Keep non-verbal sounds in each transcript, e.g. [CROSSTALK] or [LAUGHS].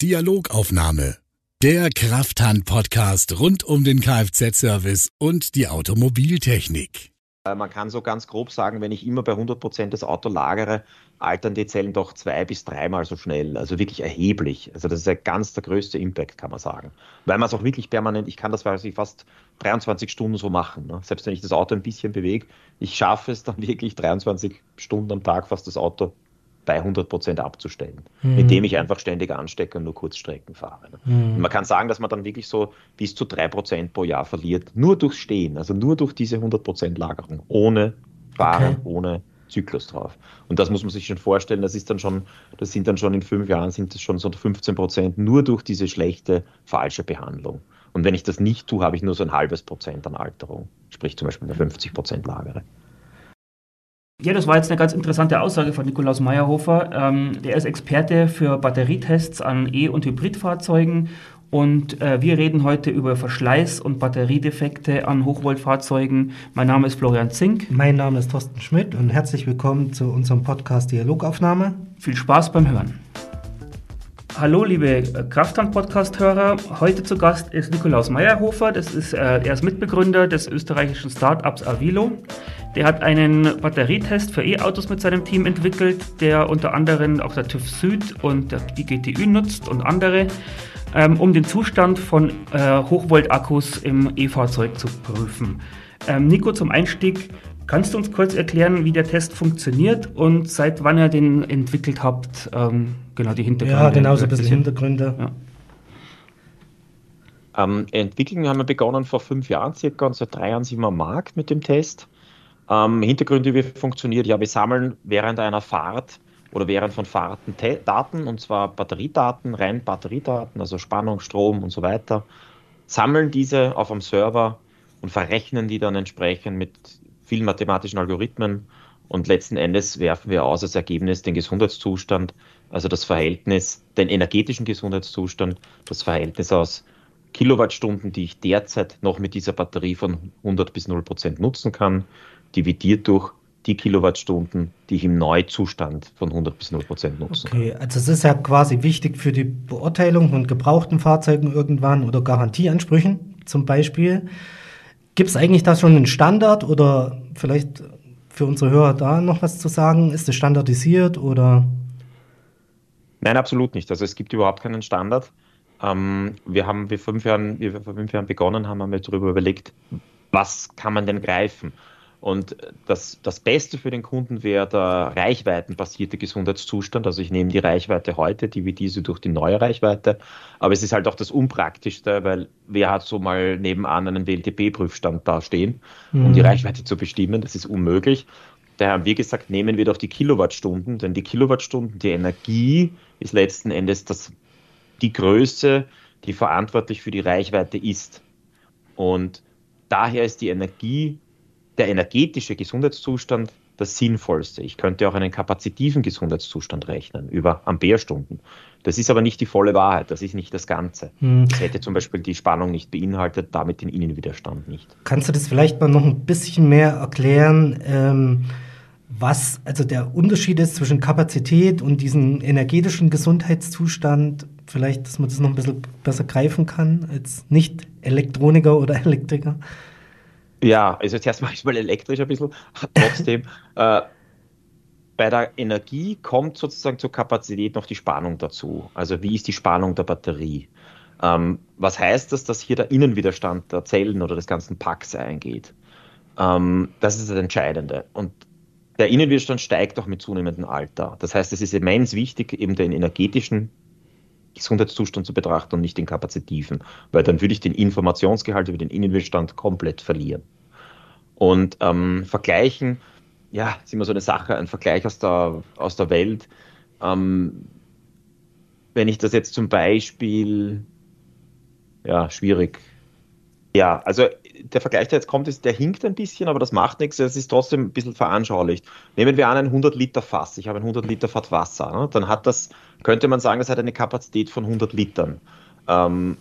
Dialogaufnahme. Der Krafthand-Podcast rund um den Kfz-Service und die Automobiltechnik. Äh, man kann so ganz grob sagen, wenn ich immer bei 100 Prozent das Auto lagere, altern die Zellen doch zwei bis dreimal so schnell. Also wirklich erheblich. Also das ist ja ganz der größte Impact, kann man sagen. Weil man es auch wirklich permanent, ich kann das quasi fast 23 Stunden so machen. Ne? Selbst wenn ich das Auto ein bisschen bewege, ich schaffe es dann [LAUGHS] wirklich 23 Stunden am Tag fast das Auto bei 100 Prozent abzustellen, mhm. indem ich einfach ständig anstecke und nur Kurzstrecken fahre. Ne? Mhm. Man kann sagen, dass man dann wirklich so bis zu 3 Prozent pro Jahr verliert, nur durch Stehen, also nur durch diese 100 Prozent Lagerung, ohne Fahren, okay. ohne Zyklus drauf. Und das muss man sich schon vorstellen, das ist dann schon, das sind dann schon in fünf Jahren sind das schon so 15 Prozent nur durch diese schlechte, falsche Behandlung. Und wenn ich das nicht tue, habe ich nur so ein halbes Prozent an Alterung, sprich zum Beispiel eine 50 Prozent Lagere. Ja, das war jetzt eine ganz interessante Aussage von Nikolaus Meyerhofer. Ähm, der ist Experte für Batterietests an E- und Hybridfahrzeugen und äh, wir reden heute über Verschleiß und Batteriedefekte an Hochvoltfahrzeugen. Mein Name ist Florian Zink. Mein Name ist Thorsten Schmidt und herzlich willkommen zu unserem Podcast Dialogaufnahme. Viel Spaß beim Hören. Hallo, liebe äh, Krafthand-Podcast-Hörer. Heute zu Gast ist Nikolaus Meyerhofer. Das ist, äh, er ist Mitbegründer des österreichischen Startups Avilo. Der hat einen Batterietest für E-Autos mit seinem Team entwickelt, der unter anderem auch der TÜV Süd und der IGTÜ nutzt und andere, ähm, um den Zustand von äh, Hochvolt-Akkus im E-Fahrzeug zu prüfen. Ähm, Nico, zum Einstieg, kannst du uns kurz erklären, wie der Test funktioniert und seit wann ihr den entwickelt habt? Ähm, genau, die Hintergründe. Ja, genau, so ein bisschen Hintergründe. Ja. Ähm, entwickeln haben wir begonnen vor fünf Jahren circa und seit drei Jahren sind wir am Markt mit dem Test. Ähm, Hintergründe, wie funktioniert? Ja, wir sammeln während einer Fahrt oder während von Fahrten Daten, und zwar Batteriedaten, rein Batteriedaten, also Spannung, Strom und so weiter, sammeln diese auf einem Server und verrechnen die dann entsprechend mit vielen mathematischen Algorithmen und letzten Endes werfen wir aus als Ergebnis den Gesundheitszustand, also das Verhältnis, den energetischen Gesundheitszustand, das Verhältnis aus Kilowattstunden, die ich derzeit noch mit dieser Batterie von 100 bis 0 Prozent nutzen kann, dividiert durch die Kilowattstunden, die ich im Neuzustand von 100 bis 0 Prozent nutzen okay, also es ist ja quasi wichtig für die Beurteilung von gebrauchten Fahrzeugen irgendwann oder Garantieansprüchen zum Beispiel. Gibt es eigentlich da schon einen Standard oder vielleicht für unsere Hörer da noch was zu sagen? Ist es standardisiert oder? Nein, absolut nicht. Also es gibt überhaupt keinen Standard. Ähm, wir haben wir fünf Jahren, wir vor fünf Jahren begonnen haben, haben wir darüber überlegt, was kann man denn greifen? Und das, das Beste für den Kunden wäre der reichweitenbasierte Gesundheitszustand. Also ich nehme die Reichweite heute, die wie diese durch die neue Reichweite. Aber es ist halt auch das Unpraktischste, weil wer hat so mal nebenan einen WLTP-Prüfstand da stehen, um mhm. die Reichweite zu bestimmen? Das ist unmöglich. Daher haben wir gesagt, nehmen wir doch die Kilowattstunden, denn die Kilowattstunden, die Energie ist letzten Endes das, die Größe, die verantwortlich für die Reichweite ist. Und daher ist die Energie der energetische Gesundheitszustand das Sinnvollste. Ich könnte auch einen kapazitiven Gesundheitszustand rechnen über Amperestunden. Das ist aber nicht die volle Wahrheit, das ist nicht das Ganze. Hm. Das hätte zum Beispiel die Spannung nicht beinhaltet, damit den Innenwiderstand nicht. Kannst du das vielleicht mal noch ein bisschen mehr erklären, ähm, was also der Unterschied ist zwischen Kapazität und diesem energetischen Gesundheitszustand? Vielleicht, dass man das noch ein bisschen besser greifen kann als Nicht-Elektroniker oder Elektriker? Ja, also zuerst mache ich mal elektrisch ein bisschen. Trotzdem, [LAUGHS] äh, bei der Energie kommt sozusagen zur Kapazität noch die Spannung dazu. Also wie ist die Spannung der Batterie? Ähm, was heißt das, dass hier der Innenwiderstand der Zellen oder des ganzen Packs eingeht? Ähm, das ist das Entscheidende. Und der Innenwiderstand steigt auch mit zunehmendem Alter. Das heißt, es ist immens wichtig, eben den energetischen Gesundheitszustand zu betrachten und nicht den kapazitiven, weil dann würde ich den Informationsgehalt über den Innenwiderstand komplett verlieren. Und ähm, vergleichen, ja, ist immer so eine Sache, ein Vergleich aus der, aus der Welt. Ähm, wenn ich das jetzt zum Beispiel, ja, schwierig. Ja, also der Vergleich, der jetzt kommt, ist, der hinkt ein bisschen, aber das macht nichts. Es ist trotzdem ein bisschen veranschaulicht. Nehmen wir an ein 100 Liter Fass. Ich habe ein 100 Liter Fass Wasser. Ne? Dann hat das, könnte man sagen, das hat eine Kapazität von 100 Litern. Ähm,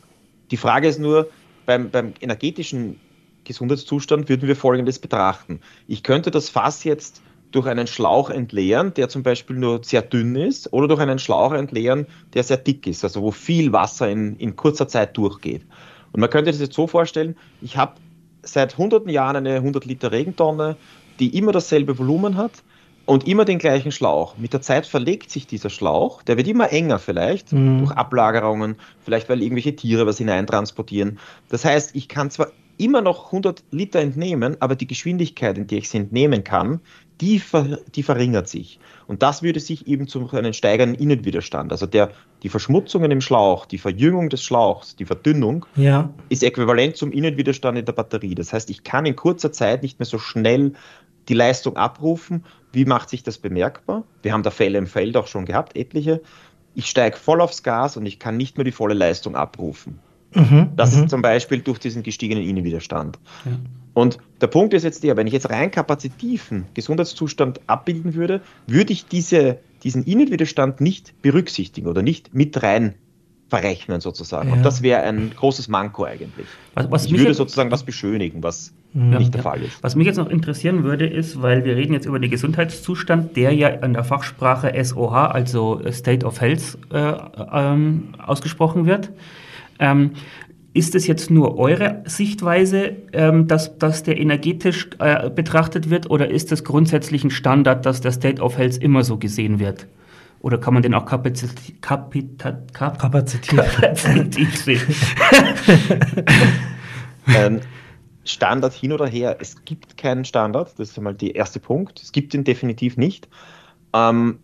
die Frage ist nur, beim, beim energetischen Gesundheitszustand würden wir Folgendes betrachten. Ich könnte das Fass jetzt durch einen Schlauch entleeren, der zum Beispiel nur sehr dünn ist, oder durch einen Schlauch entleeren, der sehr dick ist, also wo viel Wasser in, in kurzer Zeit durchgeht. Und man könnte das jetzt so vorstellen, ich habe seit hunderten Jahren eine 100 Liter Regentonne, die immer dasselbe Volumen hat und immer den gleichen Schlauch. Mit der Zeit verlegt sich dieser Schlauch, der wird immer enger vielleicht, mhm. durch Ablagerungen, vielleicht weil irgendwelche Tiere was hineintransportieren. Das heißt, ich kann zwar immer noch 100 Liter entnehmen, aber die Geschwindigkeit, in der ich sie entnehmen kann, die, ver, die verringert sich. Und das würde sich eben zu einem steigenden Innenwiderstand, also der, die Verschmutzungen im Schlauch, die Verjüngung des Schlauchs, die Verdünnung, ja. ist äquivalent zum Innenwiderstand in der Batterie. Das heißt, ich kann in kurzer Zeit nicht mehr so schnell die Leistung abrufen. Wie macht sich das bemerkbar? Wir haben da Fälle im Feld auch schon gehabt, etliche. Ich steige voll aufs Gas und ich kann nicht mehr die volle Leistung abrufen. Mhm, das ist mhm. zum Beispiel durch diesen gestiegenen Innenwiderstand. Ja. Und der Punkt ist jetzt der, wenn ich jetzt rein kapazitiven Gesundheitszustand abbilden würde, würde ich diese, diesen Innenwiderstand nicht berücksichtigen oder nicht mit rein verrechnen sozusagen. Ja. Und das wäre ein großes Manko eigentlich. Was, was ich würde sozusagen was beschönigen, was ja, nicht der Fall ist. Was mich jetzt noch interessieren würde, ist, weil wir reden jetzt über den Gesundheitszustand, der ja in der Fachsprache SOH, also State of Health, äh, ähm, ausgesprochen wird. Ähm, ist es jetzt nur eure Sichtweise, ähm, dass, dass der energetisch äh, betrachtet wird oder ist es grundsätzlich ein Standard, dass der State of Health immer so gesehen wird? Oder kann man den auch kapazit kapita kap sehen? [LAUGHS] ähm, Standard hin oder her, es gibt keinen Standard, das ist einmal der erste Punkt. Es gibt ihn definitiv nicht. Ähm,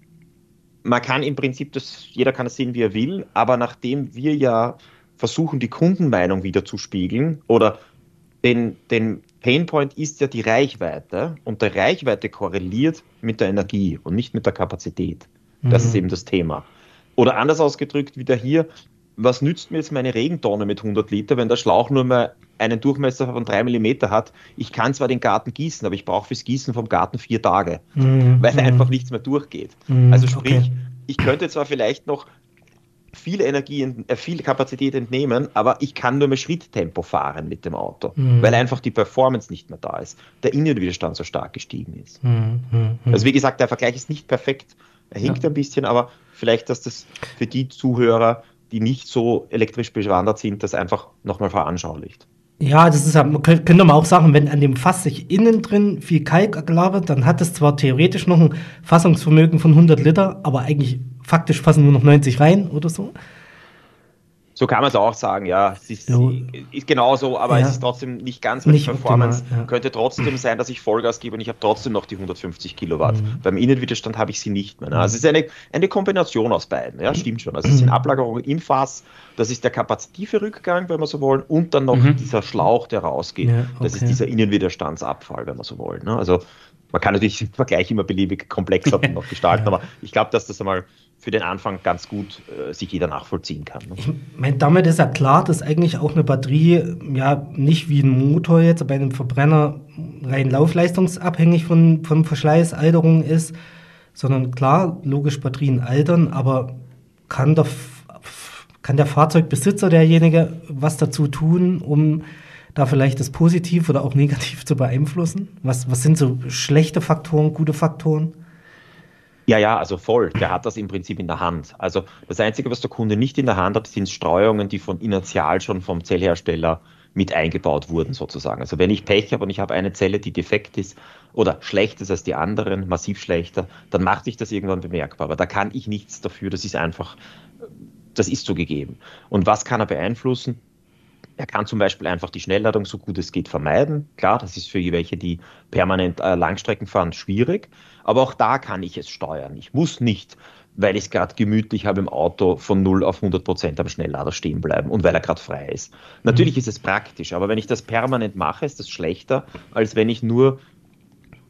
man kann im Prinzip das, jeder kann es sehen, wie er will, aber nachdem wir ja versuchen, die Kundenmeinung wieder zu spiegeln oder den, den Painpoint ist ja die Reichweite und der Reichweite korreliert mit der Energie und nicht mit der Kapazität. Das mhm. ist eben das Thema. Oder anders ausgedrückt, wieder hier, was nützt mir jetzt meine Regentonne mit 100 Liter, wenn der Schlauch nur mal einen Durchmesser von 3 mm hat? Ich kann zwar den Garten gießen, aber ich brauche fürs Gießen vom Garten vier Tage, mhm. weil mhm. einfach nichts mehr durchgeht. Mhm. Also sprich, okay. ich könnte zwar vielleicht noch viel Energie, äh, viel Kapazität entnehmen, aber ich kann nur mehr Schritttempo fahren mit dem Auto, mhm. weil einfach die Performance nicht mehr da ist, der Innenwiderstand so stark gestiegen ist. Mhm. Mhm. Also wie gesagt, der Vergleich ist nicht perfekt, er hinkt ja. ein bisschen, aber vielleicht, dass das für die Zuhörer, die nicht so elektrisch bewandert sind, das einfach nochmal veranschaulicht. Ja, das ist ja, man könnte man auch sagen, wenn an dem Fass sich innen drin viel Kalk lagert, dann hat es zwar theoretisch noch ein Fassungsvermögen von 100 Liter, aber eigentlich faktisch fassen nur noch 90 rein oder so. So kann man es auch sagen, ja. Es ist, so. ist genauso, aber ja. es ist trotzdem nicht ganz, weil nicht Performance optimal, ja. könnte trotzdem sein, dass ich Vollgas gebe und ich habe trotzdem noch die 150 Kilowatt. Mhm. Beim Innenwiderstand habe ich sie nicht mehr. Ne? Also es ist eine, eine Kombination aus beiden, ja, stimmt schon. Also es sind Ablagerungen im Fass, das ist der kapazitive Rückgang, wenn wir so wollen, und dann noch mhm. dieser Schlauch, der rausgeht. Ja, okay. Das ist dieser Innenwiderstandsabfall, wenn wir so wollen. Ne? Also man kann natürlich den Vergleich immer beliebig komplexer [LAUGHS] noch gestalten, aber ich glaube, dass das einmal für den Anfang ganz gut äh, sich jeder nachvollziehen kann. Ne? Ich meine, damit ist ja klar, dass eigentlich auch eine Batterie ja nicht wie ein Motor jetzt bei einem Verbrenner rein laufleistungsabhängig von, von Verschleiß, Alterung ist, sondern klar, logisch Batterien altern, aber kann der, kann der Fahrzeugbesitzer, derjenige, was dazu tun, um da vielleicht das positiv oder auch negativ zu beeinflussen? Was, was sind so schlechte Faktoren, gute Faktoren? Ja, ja, also voll. Der hat das im Prinzip in der Hand. Also das Einzige, was der Kunde nicht in der Hand hat, sind Streuungen, die von Inertial schon vom Zellhersteller mit eingebaut wurden sozusagen. Also wenn ich Pech habe und ich habe eine Zelle, die defekt ist oder schlechter ist als die anderen, massiv schlechter, dann macht sich das irgendwann bemerkbar. Aber da kann ich nichts dafür. Das ist einfach, das ist so gegeben. Und was kann er beeinflussen? Er kann zum Beispiel einfach die Schnellladung so gut es geht vermeiden. Klar, das ist für welche, die permanent äh, Langstrecken fahren, schwierig. Aber auch da kann ich es steuern. Ich muss nicht, weil ich es gerade gemütlich habe im Auto, von 0 auf 100 Prozent am Schnelllader stehen bleiben und weil er gerade frei ist. Natürlich mhm. ist es praktisch, aber wenn ich das permanent mache, ist das schlechter, als wenn ich nur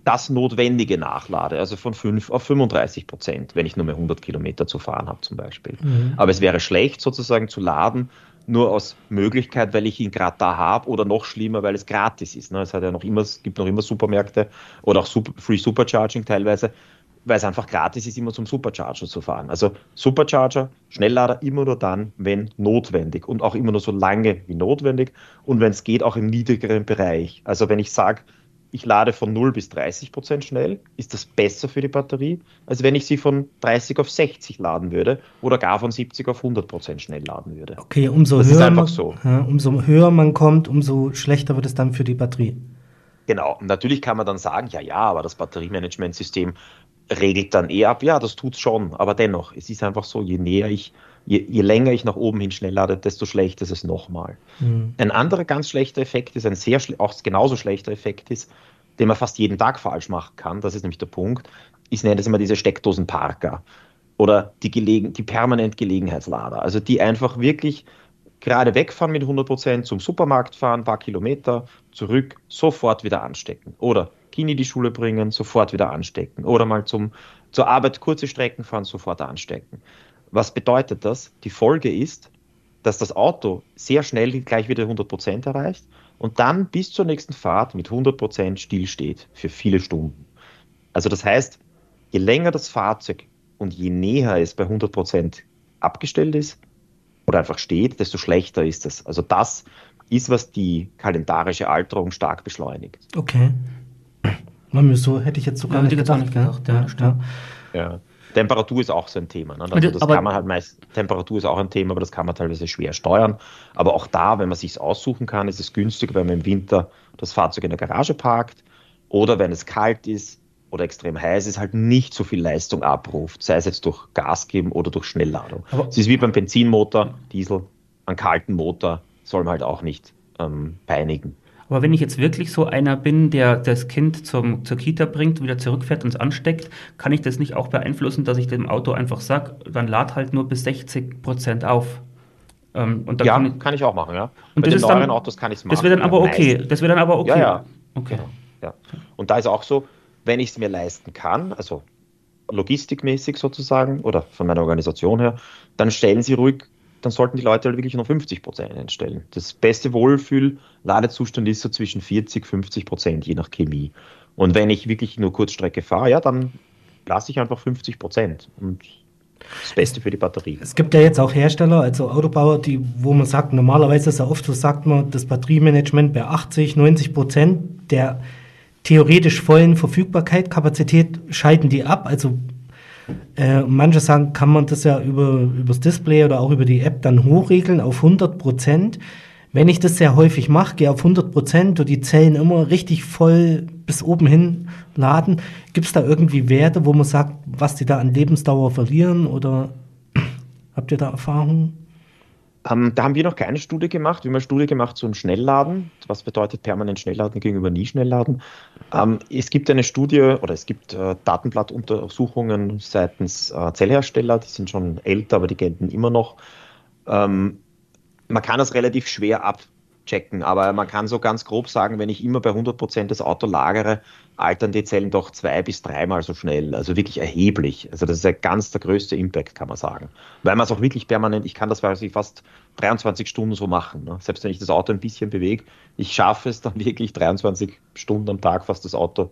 das Notwendige nachlade, also von 5 auf 35 Prozent, wenn ich nur mehr 100 Kilometer zu fahren habe zum Beispiel. Mhm. Aber es wäre schlecht sozusagen zu laden, nur aus Möglichkeit, weil ich ihn gerade da habe oder noch schlimmer, weil es gratis ist. Ne? Es hat ja noch immer, es gibt noch immer Supermärkte oder auch Super, Free Supercharging teilweise, weil es einfach gratis ist, immer zum Supercharger zu fahren. Also Supercharger, Schnelllader immer nur dann, wenn notwendig und auch immer nur so lange wie notwendig und wenn es geht, auch im niedrigeren Bereich. Also wenn ich sage, ich lade von 0 bis 30 Prozent schnell, ist das besser für die Batterie, als wenn ich sie von 30 auf 60 laden würde oder gar von 70 auf 100 Prozent schnell laden würde. Okay, umso das höher, ist einfach man, so. ja, umso höher man kommt, umso schlechter wird es dann für die Batterie. Genau, und natürlich kann man dann sagen, ja, ja, aber das Batteriemanagementsystem regelt dann eh ab. Ja, das tut's schon, aber dennoch, es ist einfach so, je näher ich je, je länger ich nach oben hin schnell lade, desto schlechter ist es nochmal. Mhm. Ein anderer ganz schlechter Effekt ist, ein sehr auch genauso schlechter Effekt ist, den man fast jeden Tag falsch machen kann, das ist nämlich der Punkt, ich nenne das immer diese Steckdosenparker oder die, Gelegen die permanent Gelegenheitslader, also die einfach wirklich gerade wegfahren mit 100%, zum Supermarkt fahren, ein paar Kilometer, zurück, sofort wieder anstecken. Oder Kini die Schule bringen, sofort wieder anstecken. Oder mal zum, zur Arbeit kurze Strecken fahren, sofort anstecken. Was bedeutet das? Die Folge ist, dass das Auto sehr schnell gleich wieder 100% erreicht und dann bis zur nächsten Fahrt mit 100% stillsteht für viele Stunden. Also das heißt, je länger das Fahrzeug und je näher es bei 100% abgestellt ist oder einfach steht, desto schlechter ist es. Also das ist, was die kalendarische Alterung stark beschleunigt. Okay. So hätte ich jetzt sogar ja, nicht gedacht. Nicht gedacht ja, ja. ja. Temperatur ist auch so ein Thema. Ne? Also das aber, kann man halt meist, Temperatur ist auch ein Thema, aber das kann man teilweise schwer steuern. Aber auch da, wenn man sich aussuchen kann, ist es günstig, wenn man im Winter das Fahrzeug in der Garage parkt oder wenn es kalt ist oder extrem heiß ist, halt nicht so viel Leistung abruft, sei es jetzt durch Gas geben oder durch Schnellladung. es ist wie beim Benzinmotor, Diesel, einen kalten Motor soll man halt auch nicht ähm, peinigen. Aber wenn ich jetzt wirklich so einer bin, der das Kind zum, zur Kita bringt, wieder zurückfährt und es ansteckt, kann ich das nicht auch beeinflussen, dass ich dem Auto einfach sage, dann lad halt nur bis 60 Prozent auf. Ähm, ja, kann ich, kann ich, auch machen, ja. Und Bei das den neueren dann, Autos kann ich es machen. Das wäre dann aber okay. Das wäre dann aber okay. Ja, ja. Okay. Genau, ja. Und da ist auch so, wenn ich es mir leisten kann, also logistikmäßig sozusagen oder von meiner Organisation her, dann stellen Sie ruhig dann sollten die Leute halt wirklich nur 50 Prozent einstellen. Das beste Wohlfühl-Ladezustand ist so zwischen 40, 50 Prozent, je nach Chemie. Und wenn ich wirklich nur Kurzstrecke fahre, ja, dann lasse ich einfach 50 Prozent. Und das Beste für die Batterie. Es gibt ja jetzt auch Hersteller, also Autobauer, die, wo man sagt, normalerweise ist ja oft so, sagt man, das Batteriemanagement bei 80, 90 Prozent der theoretisch vollen Verfügbarkeit, Kapazität schalten die ab. Also äh, manche sagen, kann man das ja über, übers Display oder auch über die App dann hochregeln auf 100 Prozent. Wenn ich das sehr häufig mache, gehe auf 100 Prozent und die Zellen immer richtig voll bis oben hin laden, gibt es da irgendwie Werte, wo man sagt, was die da an Lebensdauer verlieren oder [CLEARS THROAT] habt ihr da Erfahrungen? Ähm, da haben wir noch keine Studie gemacht. Wir haben eine Studie gemacht zum Schnellladen. Was bedeutet permanent Schnellladen gegenüber nie Schnellladen? Ähm, es gibt eine Studie oder es gibt äh, Datenblattuntersuchungen seitens äh, Zellhersteller, die sind schon älter, aber die gelten immer noch. Ähm, man kann das relativ schwer ab, checken. Aber man kann so ganz grob sagen, wenn ich immer bei 100 Prozent das Auto lagere, altern die Zellen doch zwei bis dreimal so schnell. Also wirklich erheblich. Also das ist ja ganz der größte Impact, kann man sagen. Weil man es auch wirklich permanent, ich kann das quasi fast 23 Stunden so machen. Ne? Selbst wenn ich das Auto ein bisschen bewege, ich schaffe es dann [LAUGHS] wirklich 23 Stunden am Tag fast das Auto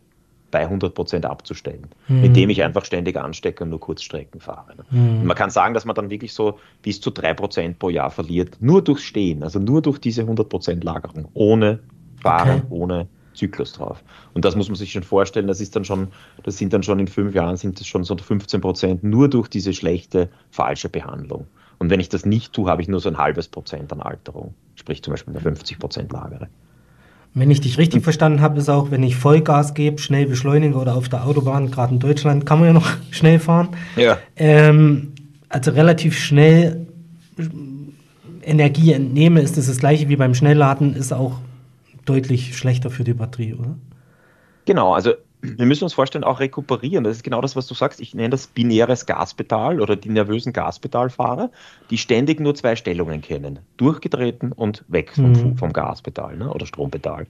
bei 100 Prozent abzustellen, mhm. indem ich einfach ständig anstecke und nur Kurzstrecken fahre. Mhm. man kann sagen, dass man dann wirklich so bis zu 3 Prozent pro Jahr verliert, nur durch Stehen, also nur durch diese 100 Prozent Lagerung, ohne Fahren, okay. ohne Zyklus drauf. Und das muss man sich schon vorstellen, das ist dann schon, das sind dann schon in fünf Jahren sind das schon so 15 Prozent nur durch diese schlechte, falsche Behandlung. Und wenn ich das nicht tue, habe ich nur so ein halbes Prozent an Alterung, sprich zum Beispiel eine 50 Prozent Lagere. Wenn ich dich richtig verstanden habe, ist auch, wenn ich Vollgas gebe, schnell beschleunige oder auf der Autobahn, gerade in Deutschland, kann man ja noch [LAUGHS] schnell fahren. Ja. Ähm, also relativ schnell Energie entnehme, ist das das gleiche wie beim Schnellladen, ist auch deutlich schlechter für die Batterie, oder? Genau, also wir müssen uns vorstellen, auch rekuperieren. Das ist genau das, was du sagst. Ich nenne das binäres Gaspedal oder die nervösen Gaspedalfahrer, die ständig nur zwei Stellungen kennen. Durchgetreten und weg vom, mhm. vom Gaspedal ne, oder Strompedal.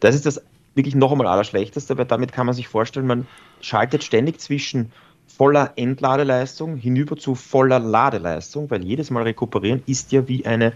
Das ist das wirklich noch einmal Allerschlechteste, weil damit kann man sich vorstellen, man schaltet ständig zwischen voller Entladeleistung hinüber zu voller Ladeleistung, weil jedes Mal rekuperieren ist ja wie eine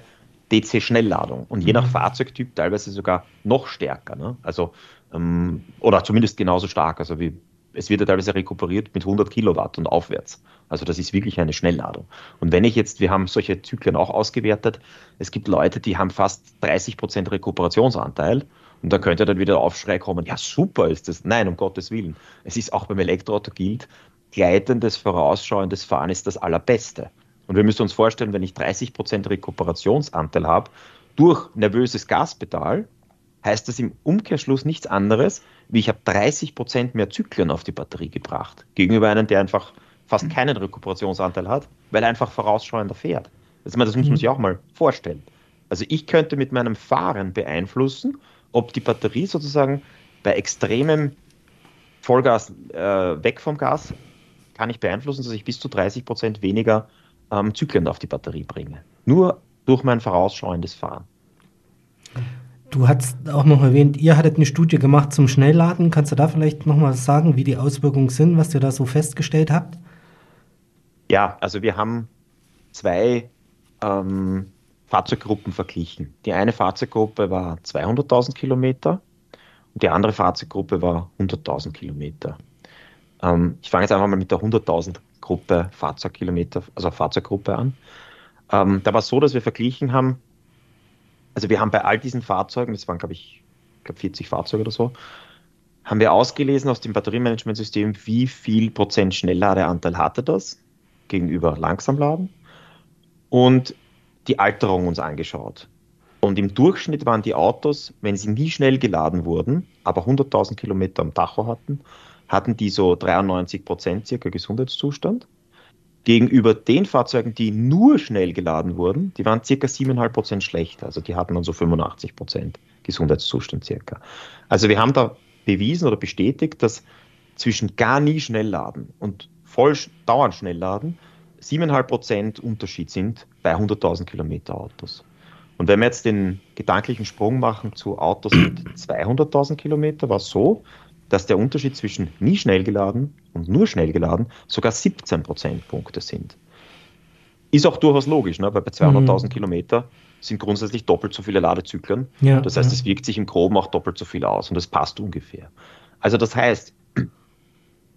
DC-Schnellladung und je nach mhm. Fahrzeugtyp teilweise sogar noch stärker. Ne? Also ähm, oder zumindest genauso stark. Also wie, es wird ja teilweise rekuperiert mit 100 Kilowatt und aufwärts. Also das ist wirklich eine Schnellladung. Und wenn ich jetzt, wir haben solche Zyklen auch ausgewertet, es gibt Leute, die haben fast 30 Prozent Rekuperationsanteil Und dann könnte dann wieder der Aufschrei kommen, ja super ist das. Nein, um Gottes Willen. Es ist auch beim Elektroauto gilt, gleitendes, vorausschauendes Fahren ist das Allerbeste. Und wir müssen uns vorstellen, wenn ich 30% Rekuperationsanteil habe durch nervöses Gaspedal, heißt das im Umkehrschluss nichts anderes, wie ich habe 30% mehr Zyklen auf die Batterie gebracht, gegenüber einem, der einfach fast keinen Rekuperationsanteil hat, weil er einfach vorausschauender fährt. Also, das muss man mhm. sich auch mal vorstellen. Also ich könnte mit meinem Fahren beeinflussen, ob die Batterie sozusagen bei extremem Vollgas äh, weg vom Gas kann ich beeinflussen, dass ich bis zu 30 Prozent weniger ähm, Zyklen auf die Batterie bringe. Nur durch mein vorausschauendes Fahren. Du hast auch noch erwähnt, ihr hattet eine Studie gemacht zum Schnellladen. Kannst du da vielleicht noch mal sagen, wie die Auswirkungen sind, was ihr da so festgestellt habt? Ja, also wir haben zwei ähm, Fahrzeuggruppen verglichen. Die eine Fahrzeuggruppe war 200.000 Kilometer und die andere Fahrzeuggruppe war 100.000 Kilometer. Ähm, ich fange jetzt einfach mal mit der 100.000 Gruppe Fahrzeugkilometer, also Fahrzeuggruppe an. Ähm, da war es so, dass wir verglichen haben, also wir haben bei all diesen Fahrzeugen, das waren glaube ich, glaub 40 Fahrzeuge oder so, haben wir ausgelesen aus dem Batteriemanagementsystem, wie viel Prozent Schnellladeanteil hatte das gegenüber Langsamladen und die Alterung uns angeschaut. Und im Durchschnitt waren die Autos, wenn sie nie schnell geladen wurden, aber 100.000 Kilometer am Tacho hatten, hatten die so 93 Prozent circa Gesundheitszustand. Gegenüber den Fahrzeugen, die nur schnell geladen wurden, die waren circa 7,5 Prozent schlechter. Also die hatten dann so 85 Prozent Gesundheitszustand circa. Also wir haben da bewiesen oder bestätigt, dass zwischen gar nie schnell laden und voll dauernd schnell laden 7,5 Prozent Unterschied sind bei 100.000 Kilometer Autos. Und wenn wir jetzt den gedanklichen Sprung machen zu Autos mit 200.000 Kilometer, war es so, dass der Unterschied zwischen nie schnell geladen und nur schnell geladen sogar 17 Prozentpunkte sind. Ist auch durchaus logisch, ne? weil bei 200.000 mhm. Kilometer sind grundsätzlich doppelt so viele Ladezyklen. Ja, das heißt, ja. es wirkt sich im Groben auch doppelt so viel aus und das passt ungefähr. Also das heißt, [CLEARS THROAT]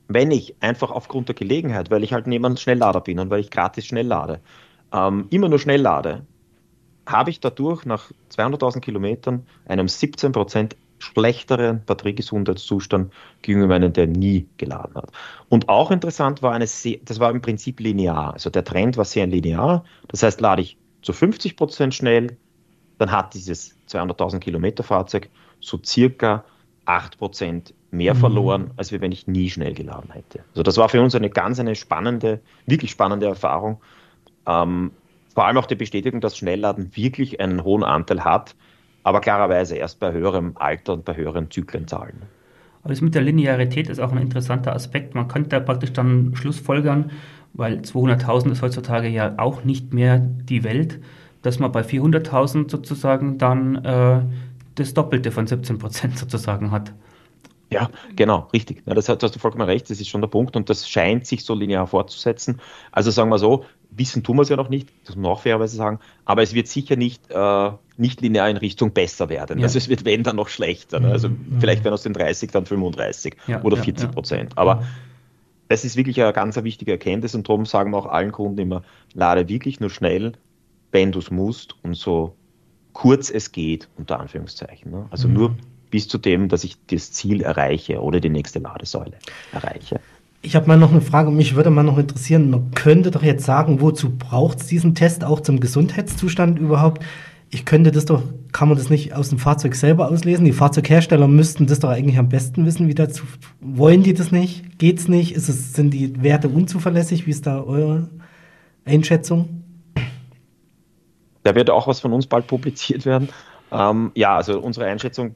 wenn ich einfach aufgrund der Gelegenheit, weil ich halt einem Schnelllader bin und weil ich gratis schnell lade, ähm, immer nur schnell lade, habe ich dadurch nach 200.000 Kilometern einem 17 Prozent schlechteren Batteriegesundheitszustand gegenüber einem, der nie geladen hat. Und auch interessant war eine, das war im Prinzip linear. Also der Trend war sehr linear. Das heißt, lade ich zu 50 Prozent schnell, dann hat dieses 200.000 Kilometer Fahrzeug so circa 8 Prozent mehr mhm. verloren, als wenn ich nie schnell geladen hätte. Also das war für uns eine ganz eine spannende, wirklich spannende Erfahrung. Ähm, vor allem auch die Bestätigung, dass Schnellladen wirklich einen hohen Anteil hat aber klarerweise erst bei höherem Alter und bei höheren Zyklenzahlen. Aber das mit der Linearität ist auch ein interessanter Aspekt. Man könnte da praktisch dann Schlussfolgern, weil 200.000 ist heutzutage ja auch nicht mehr die Welt, dass man bei 400.000 sozusagen dann äh, das Doppelte von 17 Prozent sozusagen hat. Ja, genau, richtig. Ja, das hast du vollkommen recht, das ist schon der Punkt und das scheint sich so linear fortzusetzen. Also sagen wir so, wissen tun wir es ja noch nicht, das muss man auch fairerweise sagen, aber es wird sicher nicht, äh, nicht linear in Richtung besser werden. Ja. Also es wird, wenn, dann noch schlechter. Ne? Also mhm. vielleicht werden aus den 30 dann 35 ja, oder 40 Prozent. Aber das ist wirklich eine ganz wichtige Erkenntnis und darum sagen wir auch allen Kunden immer, lade wirklich nur schnell, wenn du es musst und so kurz es geht, unter Anführungszeichen. Ne? Also mhm. nur bis zu dem, dass ich das Ziel erreiche oder die nächste Ladesäule erreiche. Ich habe mal noch eine Frage, mich würde mal noch interessieren, man könnte doch jetzt sagen, wozu braucht es diesen Test auch zum Gesundheitszustand überhaupt? Ich könnte das doch, kann man das nicht aus dem Fahrzeug selber auslesen? Die Fahrzeughersteller müssten das doch eigentlich am besten wissen, wie dazu. Wollen die das nicht? Geht's nicht? Ist es, sind die Werte unzuverlässig? Wie ist da eure Einschätzung? Da wird auch was von uns bald publiziert werden. Ähm, ja, also unsere Einschätzung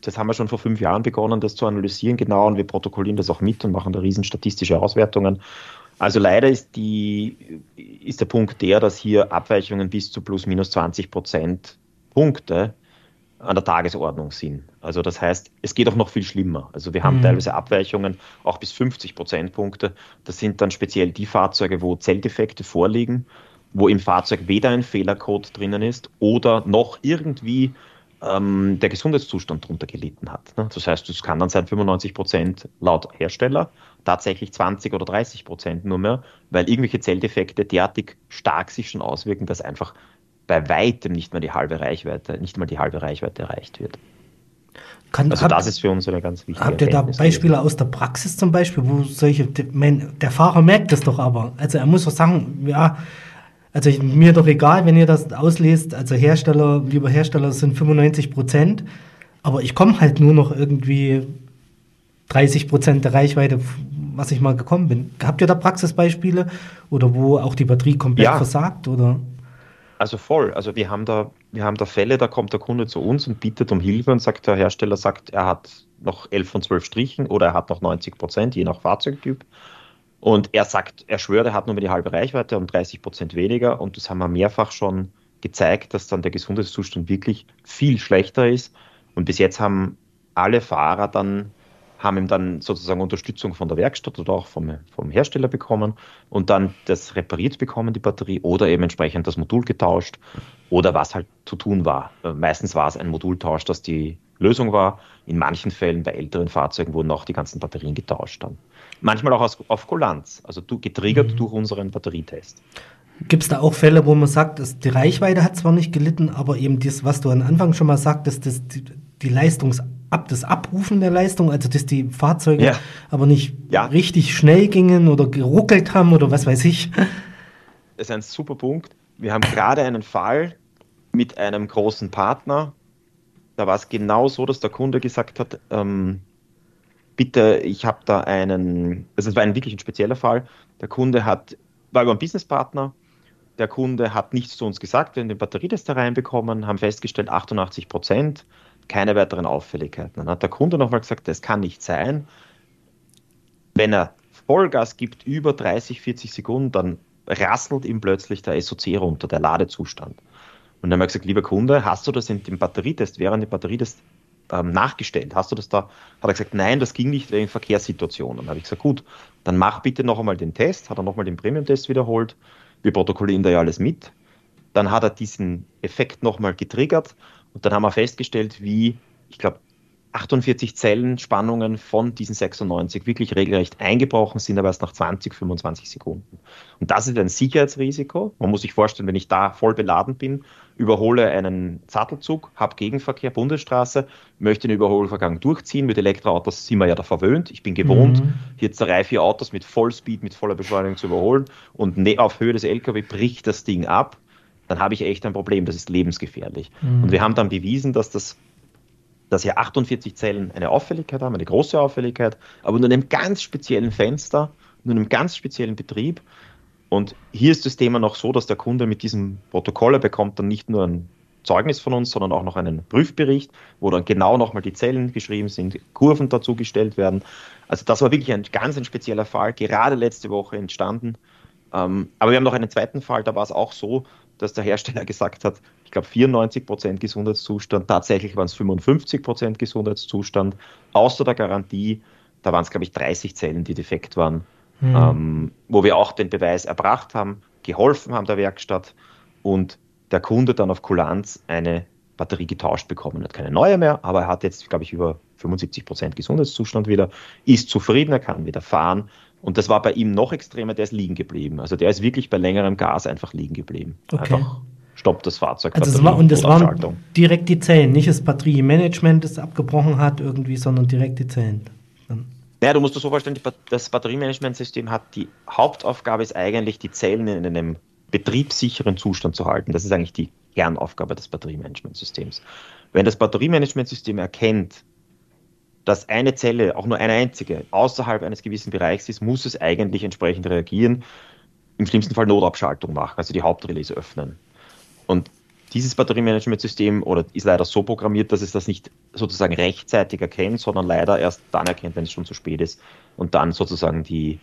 das haben wir schon vor fünf Jahren begonnen, das zu analysieren genau und wir protokollieren das auch mit und machen da riesen statistische Auswertungen. Also leider ist, die, ist der Punkt der, dass hier Abweichungen bis zu plus minus 20 Prozent Punkte an der Tagesordnung sind. Also das heißt, es geht auch noch viel schlimmer. Also wir haben mhm. teilweise Abweichungen auch bis 50 Prozentpunkte. Das sind dann speziell die Fahrzeuge, wo Zelldefekte vorliegen, wo im Fahrzeug weder ein Fehlercode drinnen ist oder noch irgendwie ähm, der Gesundheitszustand darunter gelitten hat. Ne? Das heißt, es kann dann sein 95 Prozent laut Hersteller, tatsächlich 20 oder 30 Prozent nur mehr, weil irgendwelche Zelldefekte derartig stark sich schon auswirken, dass einfach bei weitem nicht mehr die halbe Reichweite, nicht mal die halbe Reichweite erreicht wird. Kann, also habt, das ist für uns eine ganz wichtige Habt ihr da Beispiele gewesen. aus der Praxis zum Beispiel, wo solche, mein, der Fahrer merkt das doch aber. Also er muss doch sagen, ja, also ich, mir doch egal, wenn ihr das auslest, also Hersteller, lieber Hersteller, sind 95 Prozent, aber ich komme halt nur noch irgendwie 30 Prozent der Reichweite, was ich mal gekommen bin. Habt ihr da Praxisbeispiele oder wo auch die Batterie komplett ja. versagt oder? Also voll. Also wir haben da, wir haben da Fälle, da kommt der Kunde zu uns und bittet um Hilfe und sagt, der Hersteller sagt, er hat noch 11 von 12 Strichen oder er hat noch 90 Prozent, je nach Fahrzeugtyp. Und er sagt, er schwört, er hat nur mehr die halbe Reichweite und 30 Prozent weniger. Und das haben wir mehrfach schon gezeigt, dass dann der Gesundheitszustand wirklich viel schlechter ist. Und bis jetzt haben alle Fahrer dann haben ihm dann sozusagen Unterstützung von der Werkstatt oder auch vom, vom Hersteller bekommen und dann das repariert bekommen, die Batterie, oder eben entsprechend das Modul getauscht oder was halt zu tun war. Äh, meistens war es ein Modultausch, das die Lösung war. In manchen Fällen bei älteren Fahrzeugen wurden auch die ganzen Batterien getauscht dann. Manchmal auch auf Kulanz, also getriggert mhm. durch unseren Batterietest. Gibt es da auch Fälle, wo man sagt, dass die Reichweite hat zwar nicht gelitten, aber eben das, was du am Anfang schon mal sagtest, das, die, die Leistungs ab, das Abrufen der Leistung, also dass die Fahrzeuge ja. aber nicht ja. richtig schnell gingen oder geruckelt haben oder was weiß ich. Das ist ein super Punkt. Wir haben gerade einen Fall mit einem großen Partner. Da war es genau so, dass der Kunde gesagt hat, ähm, bitte, ich habe da einen, also es war ein wirklich ein spezieller Fall. Der Kunde hat, war über einen Businesspartner, der Kunde hat nichts zu uns gesagt, wir haben den Batterietest reinbekommen, haben festgestellt, 88 Prozent keine weiteren Auffälligkeiten. Dann hat der Kunde nochmal gesagt, das kann nicht sein. Wenn er Vollgas gibt über 30, 40 Sekunden, dann rasselt ihm plötzlich der SOC runter, der Ladezustand. Und dann haben wir gesagt, lieber Kunde, hast du das in dem Batterietest, während dem Batterietest ähm, nachgestellt? Hast du das da? Hat er gesagt, nein, das ging nicht wegen Verkehrssituationen. Dann habe ich gesagt, gut, dann mach bitte noch einmal den Test. Hat er nochmal den Premium-Test wiederholt. Wir protokollieren da ja alles mit. Dann hat er diesen Effekt nochmal getriggert und dann haben wir festgestellt, wie, ich glaube, 48 Zellenspannungen von diesen 96 wirklich regelrecht eingebrochen sind, aber erst nach 20, 25 Sekunden. Und das ist ein Sicherheitsrisiko. Man muss sich vorstellen, wenn ich da voll beladen bin, überhole einen Sattelzug, habe Gegenverkehr, Bundesstraße, möchte den Überholvorgang durchziehen. Mit Elektroautos sind wir ja da verwöhnt. Ich bin gewohnt, mhm. hier drei, vier Autos mit Vollspeed, mit voller Beschleunigung zu überholen und ne, auf Höhe des LKW bricht das Ding ab dann habe ich echt ein Problem. Das ist lebensgefährlich. Mhm. Und wir haben dann bewiesen, dass das dass hier 48 Zellen eine Auffälligkeit haben, eine große Auffälligkeit, aber nur in einem ganz speziellen Fenster, nur in einem ganz speziellen Betrieb. Und hier ist das Thema noch so, dass der Kunde mit diesem Protokoll bekommt dann nicht nur ein Zeugnis von uns, sondern auch noch einen Prüfbericht, wo dann genau nochmal die Zellen geschrieben sind, Kurven dazu gestellt werden. Also das war wirklich ein ganz ein spezieller Fall, gerade letzte Woche entstanden. Ähm, aber wir haben noch einen zweiten Fall, da war es auch so, dass der Hersteller [LAUGHS] gesagt hat, ich glaube 94 Prozent Gesundheitszustand, tatsächlich waren es 55 Prozent Gesundheitszustand, außer der Garantie, da waren es glaube ich 30 Zellen, die defekt waren, mhm. ähm, wo wir auch den Beweis erbracht haben, geholfen haben der Werkstatt und der Kunde dann auf Kulanz eine Batterie getauscht bekommen hat. Keine neue mehr, aber er hat jetzt, glaube ich, über 75 Prozent Gesundheitszustand wieder, ist zufrieden, er kann wieder fahren und das war bei ihm noch extremer, der ist liegen geblieben. Also der ist wirklich bei längerem Gas einfach liegen geblieben. Okay. Einfach stoppt das Fahrzeug. Also es war, und es waren direkt die Zellen, nicht das Batteriemanagement, das abgebrochen hat irgendwie, sondern direkt die Zellen. Dann. Naja, du musst dir so vorstellen, das Batteriemanagementsystem hat die Hauptaufgabe ist eigentlich, die Zellen in einem betriebssicheren Zustand zu halten. Das ist eigentlich die Kernaufgabe des Batteriemanagementsystems. Wenn das Batteriemanagementsystem erkennt, dass eine Zelle, auch nur eine einzige, außerhalb eines gewissen Bereichs ist, muss es eigentlich entsprechend reagieren, im schlimmsten Fall Notabschaltung machen, also die Hauptrelais öffnen. Und dieses Batteriemanagementsystem oder ist leider so programmiert, dass es das nicht sozusagen rechtzeitig erkennt, sondern leider erst dann erkennt, wenn es schon zu spät ist und dann sozusagen die,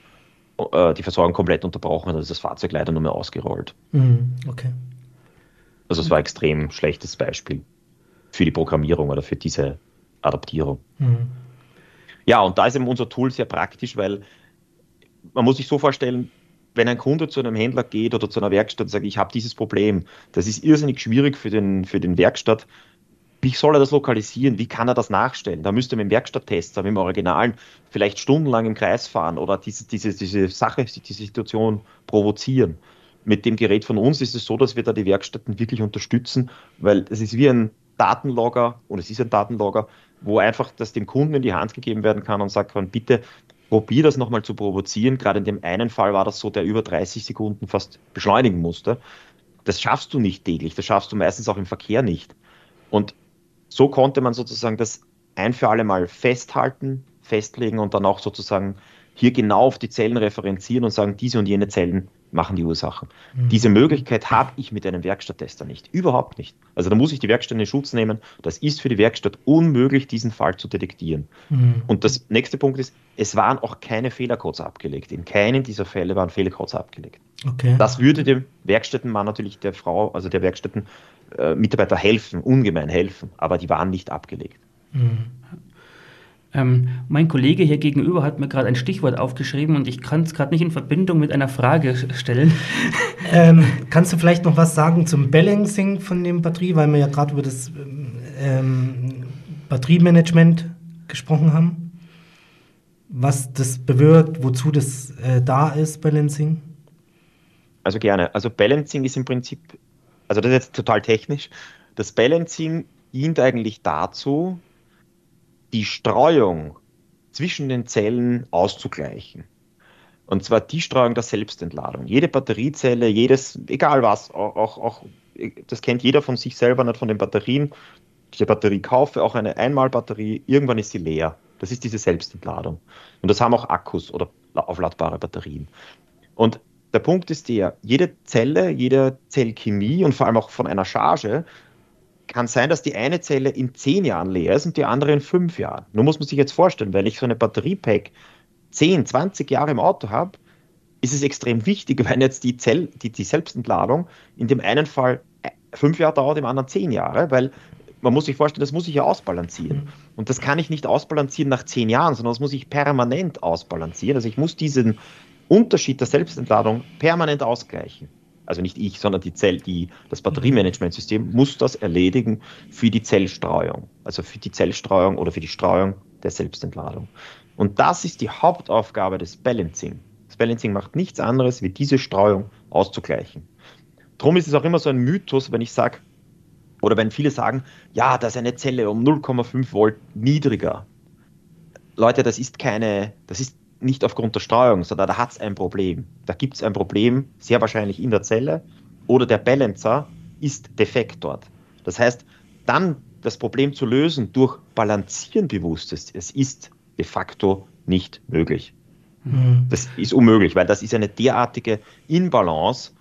äh, die Versorgung komplett unterbrochen hat, also das Fahrzeug leider nur mehr ausgerollt. Mhm, okay. Also es war ein extrem schlechtes Beispiel für die Programmierung oder für diese Adaptierung. Mhm. Ja, und da ist eben unser Tool sehr praktisch, weil man muss sich so vorstellen, wenn ein Kunde zu einem Händler geht oder zu einer Werkstatt und sagt, ich habe dieses Problem, das ist irrsinnig schwierig für den, für den Werkstatt. Wie soll er das lokalisieren? Wie kann er das nachstellen? Da müsste er mit dem Werkstatttester, mit dem Originalen, vielleicht stundenlang im Kreis fahren oder diese, diese, diese Sache, diese Situation provozieren. Mit dem Gerät von uns ist es so, dass wir da die Werkstätten wirklich unterstützen, weil es ist wie ein Datenlogger und es ist ein Datenlogger, wo einfach das dem Kunden in die Hand gegeben werden kann und sagt kann, bitte probier das nochmal zu provozieren. Gerade in dem einen Fall war das so, der über 30 Sekunden fast beschleunigen musste. Das schaffst du nicht täglich, das schaffst du meistens auch im Verkehr nicht. Und so konnte man sozusagen das ein für alle Mal festhalten, festlegen und dann auch sozusagen hier genau auf die Zellen referenzieren und sagen, diese und jene Zellen machen die Ursachen. Mhm. Diese Möglichkeit habe ich mit einem Werkstatttester nicht. Überhaupt nicht. Also da muss ich die Werkstatt in Schutz nehmen. Das ist für die Werkstatt unmöglich, diesen Fall zu detektieren. Mhm. Und das nächste Punkt ist, es waren auch keine Fehlercodes abgelegt. In keinem dieser Fälle waren Fehlercodes abgelegt. Okay. Das würde dem Werkstättenmann natürlich der Frau, also der Werkstättenmitarbeiter äh, helfen, ungemein helfen, aber die waren nicht abgelegt. Mhm. Ähm, mein Kollege hier gegenüber hat mir gerade ein Stichwort aufgeschrieben und ich kann es gerade nicht in Verbindung mit einer Frage stellen. [LAUGHS] Ähm, kannst du vielleicht noch was sagen zum Balancing von dem Batterie, weil wir ja gerade über das ähm, Batteriemanagement gesprochen haben? Was das bewirkt, wozu das äh, da ist, Balancing? Also gerne. Also Balancing ist im Prinzip, also das ist jetzt total technisch. Das Balancing dient eigentlich dazu, die Streuung zwischen den Zellen auszugleichen. Und zwar die Streuung der Selbstentladung. Jede Batteriezelle, jedes, egal was, auch, auch, das kennt jeder von sich selber, nicht von den Batterien. Ich Batterie kaufe, auch eine Einmalbatterie, irgendwann ist sie leer. Das ist diese Selbstentladung. Und das haben auch Akkus oder aufladbare Batterien. Und der Punkt ist der, jede Zelle, jede Zellchemie und vor allem auch von einer Charge kann sein, dass die eine Zelle in zehn Jahren leer ist und die andere in fünf Jahren. Nur muss man sich jetzt vorstellen, wenn ich so eine Batteriepack 10, 20 Jahre im Auto habe, ist es extrem wichtig, [LAUGHS] wenn jetzt die, Zell, die, die Selbstentladung in dem einen Fall äh, fünf Jahre dauert, im anderen zehn Jahre, weil man muss sich vorstellen, das muss ich ja ausbalancieren. Mhm. Und das kann ich nicht ausbalancieren nach zehn Jahren, sondern das muss ich permanent ausbalancieren. Also ich muss diesen Unterschied der Selbstentladung permanent ausgleichen also nicht ich, sondern die Zell, die, das Batteriemanagementsystem muss das erledigen für die Zellstreuung, also für die Zellstreuung oder für die Streuung der Selbstentladung. Und das ist die Hauptaufgabe des Balancing. Das Balancing macht nichts anderes, wie diese Streuung auszugleichen. Drum ist es auch immer so ein Mythos, wenn ich sage, oder wenn viele sagen, ja, da ist eine Zelle um 0,5 Volt niedriger. Leute, das ist keine, das ist nicht aufgrund der Steuerung, sondern da hat es ein Problem. Da gibt es ein Problem, sehr wahrscheinlich in der Zelle oder der Balancer ist defekt dort. Das heißt, dann das Problem zu lösen durch Balancieren bewusstes, es ist de facto nicht möglich. Mhm. Das ist unmöglich, weil das ist eine derartige Inbalance,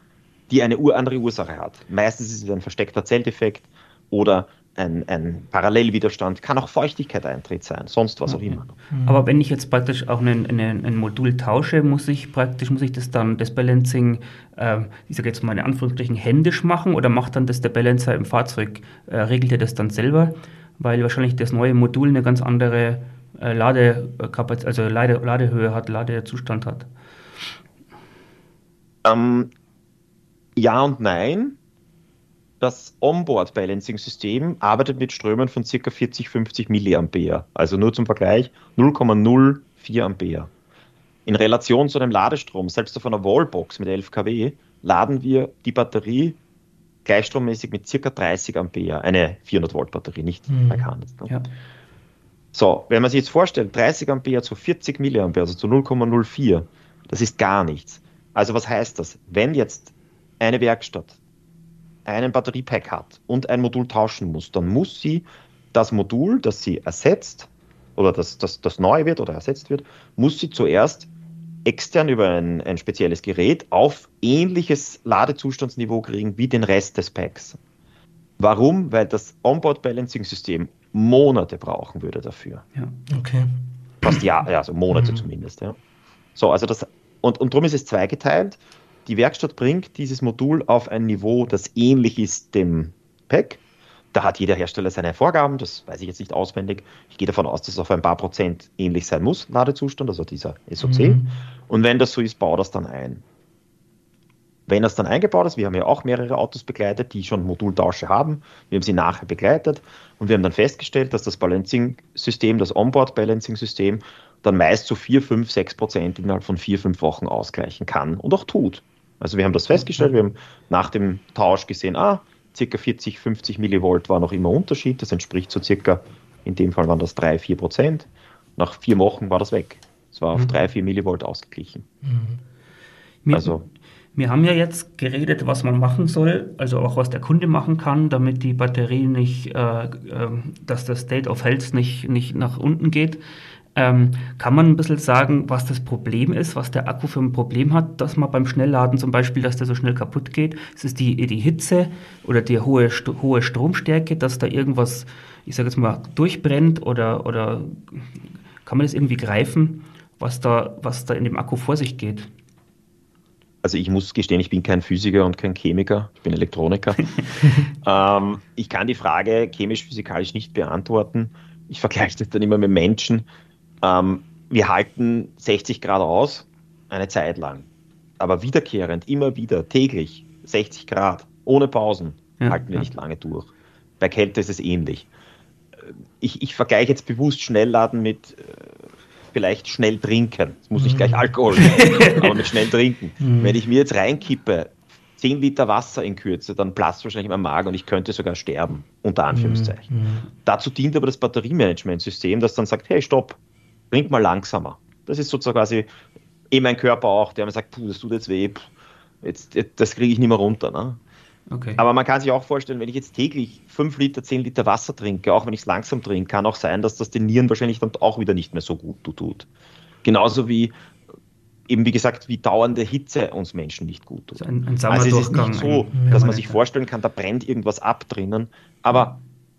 die eine andere Ursache hat. Meistens ist es ein versteckter Zelldefekt oder ein, ein Parallelwiderstand, kann auch Feuchtigkeit-Eintritt sein, sonst was auch immer. Mhm. Aber wenn ich jetzt praktisch auch ein, ein, ein Modul tausche, muss ich praktisch, muss ich das dann, das Balancing, äh, ich sage jetzt mal in Anführungsstrichen, händisch machen oder macht dann das der Balancer im Fahrzeug, äh, regelt er das dann selber? Weil wahrscheinlich das neue Modul eine ganz andere äh, Ladekapazität, also Lade, Ladehöhe hat, Ladezustand hat. Ähm, ja und nein das Onboard-Balancing-System arbeitet mit Strömen von ca. 40, 50 Milliampere. Also nur zum Vergleich 0,04 Ampere. In Relation zu einem Ladestrom, selbst auf einer Wallbox mit 11 kW, laden wir die Batterie gleichstrommäßig mit ca. 30 Ampere. Eine 400 Volt Batterie, nicht mhm. bekannt. Ne? Ja. So, wenn man sich jetzt vorstellt, 30 Ampere zu 40 Milliampere, also zu 0,04, das ist gar nichts. Also was heißt das? Wenn jetzt eine Werkstatt einen Batteriepack hat und ein Modul tauschen muss, dann muss sie das Modul, das sie ersetzt oder das, das, das neu wird oder ersetzt wird, muss sie zuerst extern über ein, ein spezielles Gerät auf ähnliches Ladezustandsniveau kriegen wie den Rest des Packs. Warum? Weil das Onboard-Balancing-System Monate brauchen würde dafür. Ja, okay. Fast ja, also Monate mhm. zumindest, ja. So, also das, und, und darum ist es zweigeteilt. Die Werkstatt bringt dieses Modul auf ein Niveau, das ähnlich ist dem Pack. Da hat jeder Hersteller seine Vorgaben, das weiß ich jetzt nicht auswendig. Ich gehe davon aus, dass es auf ein paar Prozent ähnlich sein muss, Ladezustand, also dieser SOC. Mhm. Und wenn das so ist, bau das dann ein. Wenn das dann eingebaut ist, wir haben ja auch mehrere Autos begleitet, die schon Modultausche haben. Wir haben sie nachher begleitet und wir haben dann festgestellt, dass das Balancing-System, das Onboard-Balancing-System, dann meist zu 4, 5, 6 Prozent innerhalb von 4, 5 Wochen ausgleichen kann und auch tut. Also wir haben das festgestellt, wir haben nach dem Tausch gesehen, ah, circa 40, 50 Millivolt war noch immer Unterschied, das entspricht so circa In dem Fall waren das 3, 4 Prozent. Nach vier Wochen war das weg. Es war auf Mhm. 3, 4 Millivolt ausgeglichen. Wir, Also wir haben ja jetzt geredet, was man machen soll, also auch was der Kunde machen kann, damit die Batterie nicht, äh, ähm, dass das State of Health nicht, nicht nach unten geht. Ähm, kann man ein bisschen sagen, was das Problem ist, was der Akku für ein Problem hat, dass man beim Schnellladen zum Beispiel, dass der so schnell kaputt geht? Ist es die, die Hitze oder die hohe, hohe Stromstärke, dass da irgendwas, ich sage jetzt mal, durchbrennt oder, oder kann man das irgendwie greifen, was da, was da in dem Akku vor sich geht? Also ich muss gestehen, ich bin kein Physiker und kein Chemiker, ich bin Elektroniker. [LAUGHS] ähm, ich kann die Frage chemisch-physikalisch nicht beantworten. Ich vergleiche das dann immer mit Menschen. Ähm, wir halten 60 Grad aus, eine Zeit lang. Aber wiederkehrend, immer wieder, täglich, 60 Grad, ohne Pausen, Ja, halten wir ja. nicht lange durch. Bei Kälte ist es ähnlich. Ich, ich vergleiche jetzt bewusst Schnellladen mit äh, vielleicht schnell trinken. Es muss nicht gleich Alkohol sein, [LAUGHS] aber mit schnell trinken. Wenn ich mir jetzt reinkippe, 10 Liter Wasser in Kürze, dann platzt wahrscheinlich mein Magen und ich könnte sogar sterben, unter Anführungszeichen. Dazu dient aber das Batteriemanagementsystem, das dann sagt, hey, stopp, trink mal langsamer. Das ist sozusagen quasi eh mein Körper auch, der mir sagt, puh, das tut jetzt weh, pff, jetzt, das kriege ich nicht mehr runter. Ne? Okay. Aber man kann sich auch vorstellen, wenn ich jetzt täglich 5 Liter, 10 Liter Wasser trinke, auch wenn ich es langsam trinke, kann auch sein, dass das den Nieren wahrscheinlich dann auch wieder nicht mehr so gut tut. Genauso wie eben wie gesagt, wie dauernde Hitze uns Menschen nicht gut tut. Also ein, ein Also es ist nicht so, dass man sich vorstellen kann, da brennt irgendwas ab drinnen. Aber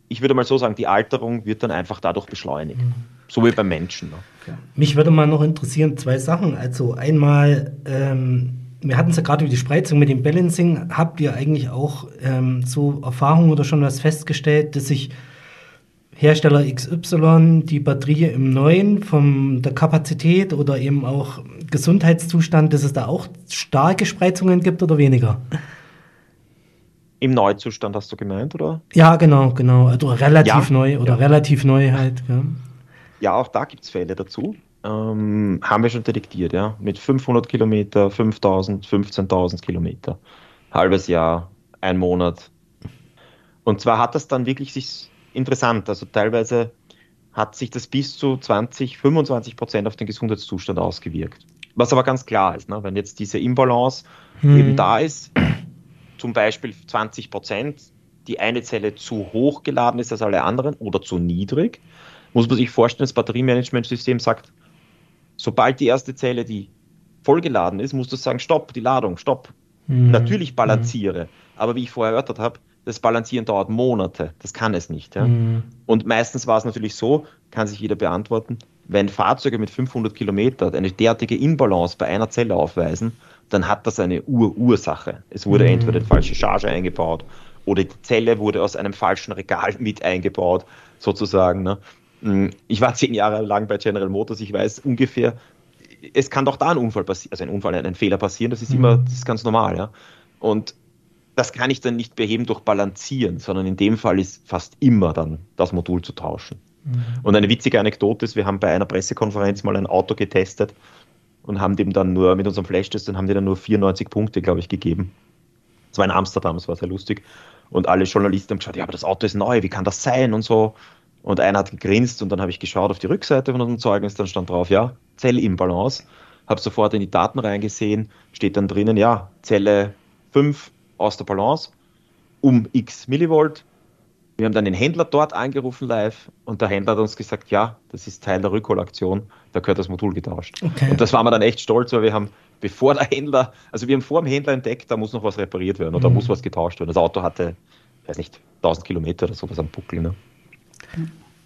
ich würde mal so sagen, die Alterung wird dann einfach dadurch beschleunigt. So wie beim Menschen. Ne? Mich würde mal noch interessieren, zwei Sachen. Also einmal, ähm, wir hatten es ja gerade über die Spreizung mit dem Balancing. Habt ihr eigentlich auch ähm, so Erfahrungen oder schon was festgestellt, dass sich Hersteller XY die Batterie im Neuen von der Kapazität oder eben auch Gesundheitszustand, dass es da auch starke Spreizungen gibt oder weniger? Im Neuzustand hast du gemeint, oder? Ja, genau, genau. Also relativ Ja, neu oder ja. relativ neu halt. Ja. Ja, auch da gibt es Fälle dazu. Ähm, haben wir schon detektiert, ja. Mit 500 Kilometer, 5000, 15.000 Kilometer. Halbes Jahr, ein Monat. Und zwar hat das dann wirklich sich interessant. Also teilweise hat sich das bis zu 20, 25 Prozent auf den Gesundheitszustand ausgewirkt. Was aber ganz klar ist, ne? wenn jetzt diese Imbalance Hm. eben da ist, zum Beispiel 20 Prozent, die eine Zelle zu hoch geladen ist als alle anderen oder zu niedrig, muss man sich vorstellen, das Batteriemanagementsystem sagt, sobald die erste Zelle, die vollgeladen ist, muss das sagen, stopp, die Ladung, stopp. Mhm. Natürlich balanciere, aber wie ich vorher erörtert habe, das Balancieren dauert Monate, das kann es nicht. Ja? Mhm. Und meistens war es natürlich so, kann sich jeder beantworten, wenn Fahrzeuge mit 500 Kilometern eine derartige Imbalance bei einer Zelle aufweisen, dann hat das eine Ur-Ursache. Es wurde Mhm. entweder eine falsche Charge eingebaut oder die Zelle wurde aus einem falschen Regal [LAUGHS] mit eingebaut, sozusagen. Ne? Mm, Ich war [LAUGHS] zehn Jahre lang bei General Motors, ich weiß ungefähr, es kann doch da ein Unfall passieren, also ein Unfall, ein Fehler passieren, das ist immer, das ist ganz normal, ja. Und das kann ich dann nicht beheben durch Balancieren, sondern in dem Fall ist fast immer dann das Modul zu tauschen. Und eine witzige Anekdote ist, wir haben bei einer Pressekonferenz mal ein Auto getestet und haben dem dann nur mit unserem Flashtest und haben dir dann nur 94 Punkte, glaube ich, gegeben. Das war in Amsterdam, das war sehr lustig. Und alle Journalisten haben geschaut, ja, aber das Auto ist neu, wie kann das sein und so. Und einer hat gegrinst und dann habe ich geschaut auf die Rückseite von unserem Zeugnis, dann stand drauf, ja, Zellimbalance. Habe sofort in die Daten reingesehen, steht dann drinnen, ja, Zelle 5 aus der Balance um x Millivolt. Wir haben dann den Händler dort angerufen live und der Händler hat uns gesagt, ja, das ist Teil der Rückholaktion, da gehört das Modul getauscht. Okay. Und das waren wir dann echt stolz, weil wir haben, bevor der Händler, also wir haben vor dem Händler entdeckt, da muss noch was repariert werden oder da muss was getauscht werden. Das Auto hatte, weiß nicht, 1000 Kilometer oder sowas am Buckel. Ne?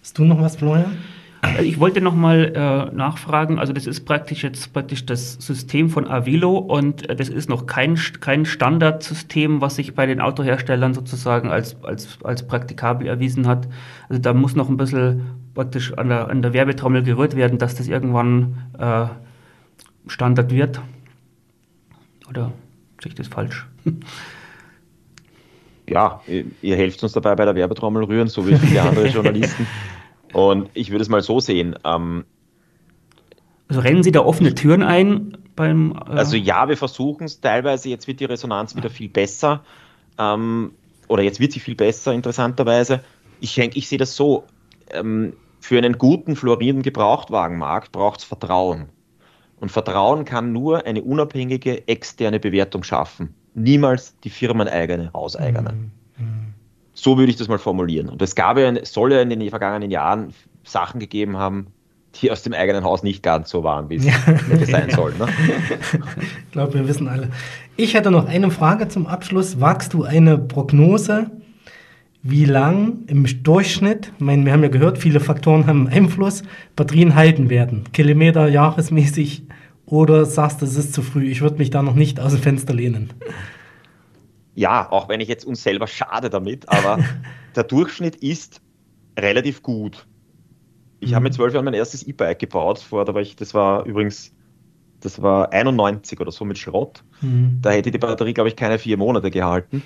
Hast du noch was, Florian? Äh, Ich wollte nochmal äh, nachfragen, also das ist praktisch jetzt praktisch das System von Avilo und äh, das ist noch kein, kein Standardsystem, was sich bei den Autoherstellern sozusagen als, als, als praktikabel erwiesen hat. Also da muss noch ein bisschen praktisch an der, an der Werbetrommel gerührt werden, dass das irgendwann äh, Standard wird. Oder sehe ich das falsch? ja, ihr helft uns dabei bei der Werbetrommel rühren, so wie viele andere [LAUGHS] Journalisten. Und ich würde es mal so sehen. Ähm, Also rennen Sie da offene Türen ein beim. Äh, also ja, wir versuchen es. Teilweise jetzt wird die Resonanz wieder viel besser. Ähm, oder jetzt wird sie viel besser, interessanterweise. Ich denke, ich sehe das so. ähm, für einen guten, florierenden Gebrauchtwagenmarkt braucht es Vertrauen. Und Vertrauen kann nur eine unabhängige externe Bewertung schaffen. Niemals die firmeneigene, hauseigene. Mhm. So würde ich das mal formulieren. Und es gab ja, soll ja in den vergangenen Jahren Sachen gegeben haben, die aus dem eigenen Haus nicht ganz so waren, wie es ja. sein [LAUGHS] sollen. Ne? ich glaube, wir wissen alle. Ich hätte noch eine Frage zum Abschluss. Wagst du eine Prognose, wie lang im Durchschnitt, ich meine, wir haben ja gehört, viele Faktoren haben Einfluss, Batterien halten werden? Kilometer jahresmäßig oder sagst du, es ist zu früh? Ich würde mich da noch nicht aus dem Fenster lehnen. Ja, auch wenn ich jetzt uns selber schade damit, aber [LAUGHS] der Durchschnitt ist relativ gut. Ich mhm. habe mit zwölf Jahren mein erstes E-Bike gebaut, vor, da war ich, das war übrigens, das war 91 oder so mit Schrott. Mhm. Da hätte die Batterie, glaube ich, keine vier Monate gehalten.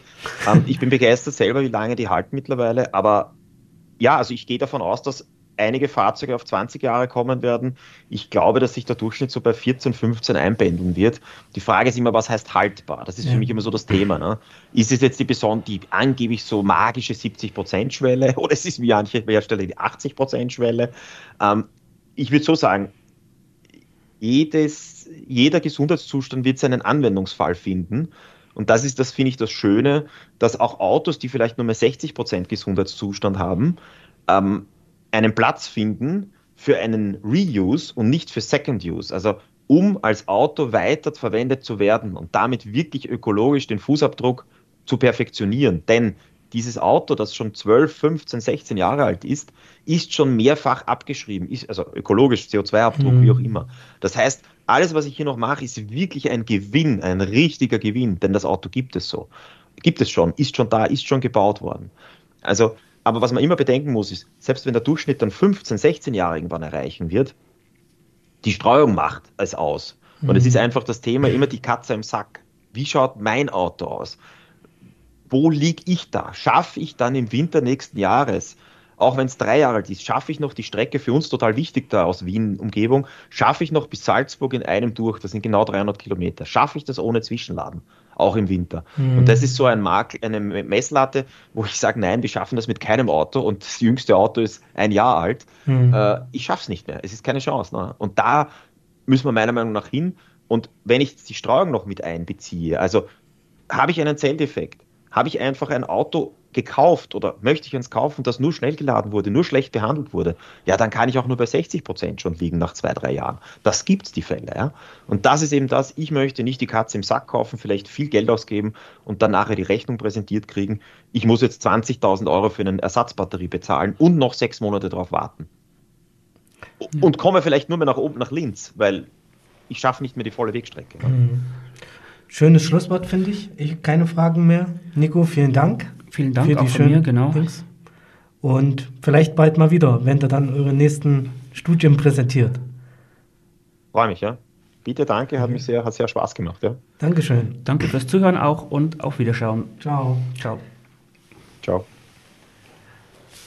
ähm, ich bin begeistert selber, wie lange die halten mittlerweile, aber ja, also ich gehe davon aus, dass einige Fahrzeuge auf 20 Jahre kommen werden. Ich glaube, dass sich der Durchschnitt so bei 14, 15 einpendeln wird. Die Frage ist immer, was heißt haltbar? Das ist ja. für mich immer so das Thema. Ne? Ist es jetzt die, Beson die angeblich so magische 70%-Schwelle [LAUGHS] oder ist es wie manche Hersteller die 80%-Schwelle? Ähm, ich würde so sagen, jedes, jeder Gesundheitszustand wird seinen Anwendungsfall finden. Und das ist das, finde ich, das Schöne, dass auch Autos, die vielleicht nur mehr 60% Gesundheitszustand haben, ähm, einen Platz finden für einen Reuse und nicht für Second Use. Also um als Auto weiter verwendet zu werden und damit wirklich ökologisch den Fußabdruck zu perfektionieren. Denn dieses Auto, das schon 12, 15, 16 Jahre alt ist, ist schon mehrfach abgeschrieben, ist also ökologisch, CO2-Abdruck, mhm. wie auch immer. Das heißt, alles, was ich hier noch mache, ist wirklich ein Gewinn, ein richtiger Gewinn, denn das Auto gibt es so. Gibt es schon, ist schon da, ist schon gebaut worden. Also aber was man immer bedenken muss, ist, selbst wenn der Durchschnitt dann 15, 16 Jahre irgendwann erreichen wird, die Streuung macht es aus. Und mhm. es ist einfach das Thema immer die Katze im Sack. Wie schaut mein Auto aus? Wo liege ich da? Schaffe ich dann im Winter nächsten Jahres auch wenn es drei Jahre alt ist, schaffe ich noch die Strecke für uns total wichtig da aus Wien Umgebung, schaffe ich noch bis Salzburg in einem durch, das sind genau 300 Kilometer, schaffe ich das ohne Zwischenladen, auch im Winter. Mhm. Und das ist so ein Mark, eine Messlatte, wo ich sage, nein, wir schaffen das mit keinem Auto und das jüngste Auto ist ein Jahr alt. Mhm. Äh, ich schaffe es nicht mehr, es ist keine Chance. Ne? Und da müssen wir meiner Meinung nach hin. Und wenn ich die Streuung noch mit einbeziehe, also habe ich einen Zelldefekt, habe ich einfach ein Auto gekauft oder möchte ich eins kaufen, das nur schnell geladen wurde, nur schlecht behandelt wurde, ja, dann kann ich auch nur bei 60 Prozent schon liegen nach zwei, drei Jahren. Das gibt es die Fälle, ja. Und das ist eben das, ich möchte nicht die Katze im Sack kaufen, vielleicht viel Geld ausgeben und dann nachher die Rechnung präsentiert kriegen. Ich muss jetzt 20.000 Euro für eine Ersatzbatterie bezahlen und noch sechs Monate darauf warten. Und komme vielleicht nur mehr nach oben nach Linz, weil ich schaffe nicht mehr die volle Wegstrecke. Mhm. Schönes Schlusswort, finde ich. ich. Keine Fragen mehr. Nico, vielen Dank. Vielen Dank für auch von mir, genau. Dings. Und vielleicht bald mal wieder, wenn ihr dann eure nächsten Studien präsentiert. Freue mich, ja. Bitte, danke, hat, mich sehr, hat sehr Spaß gemacht. Ja. Dankeschön. Danke fürs Zuhören auch und auf Wiederschauen. Ciao. Ciao. Ciao.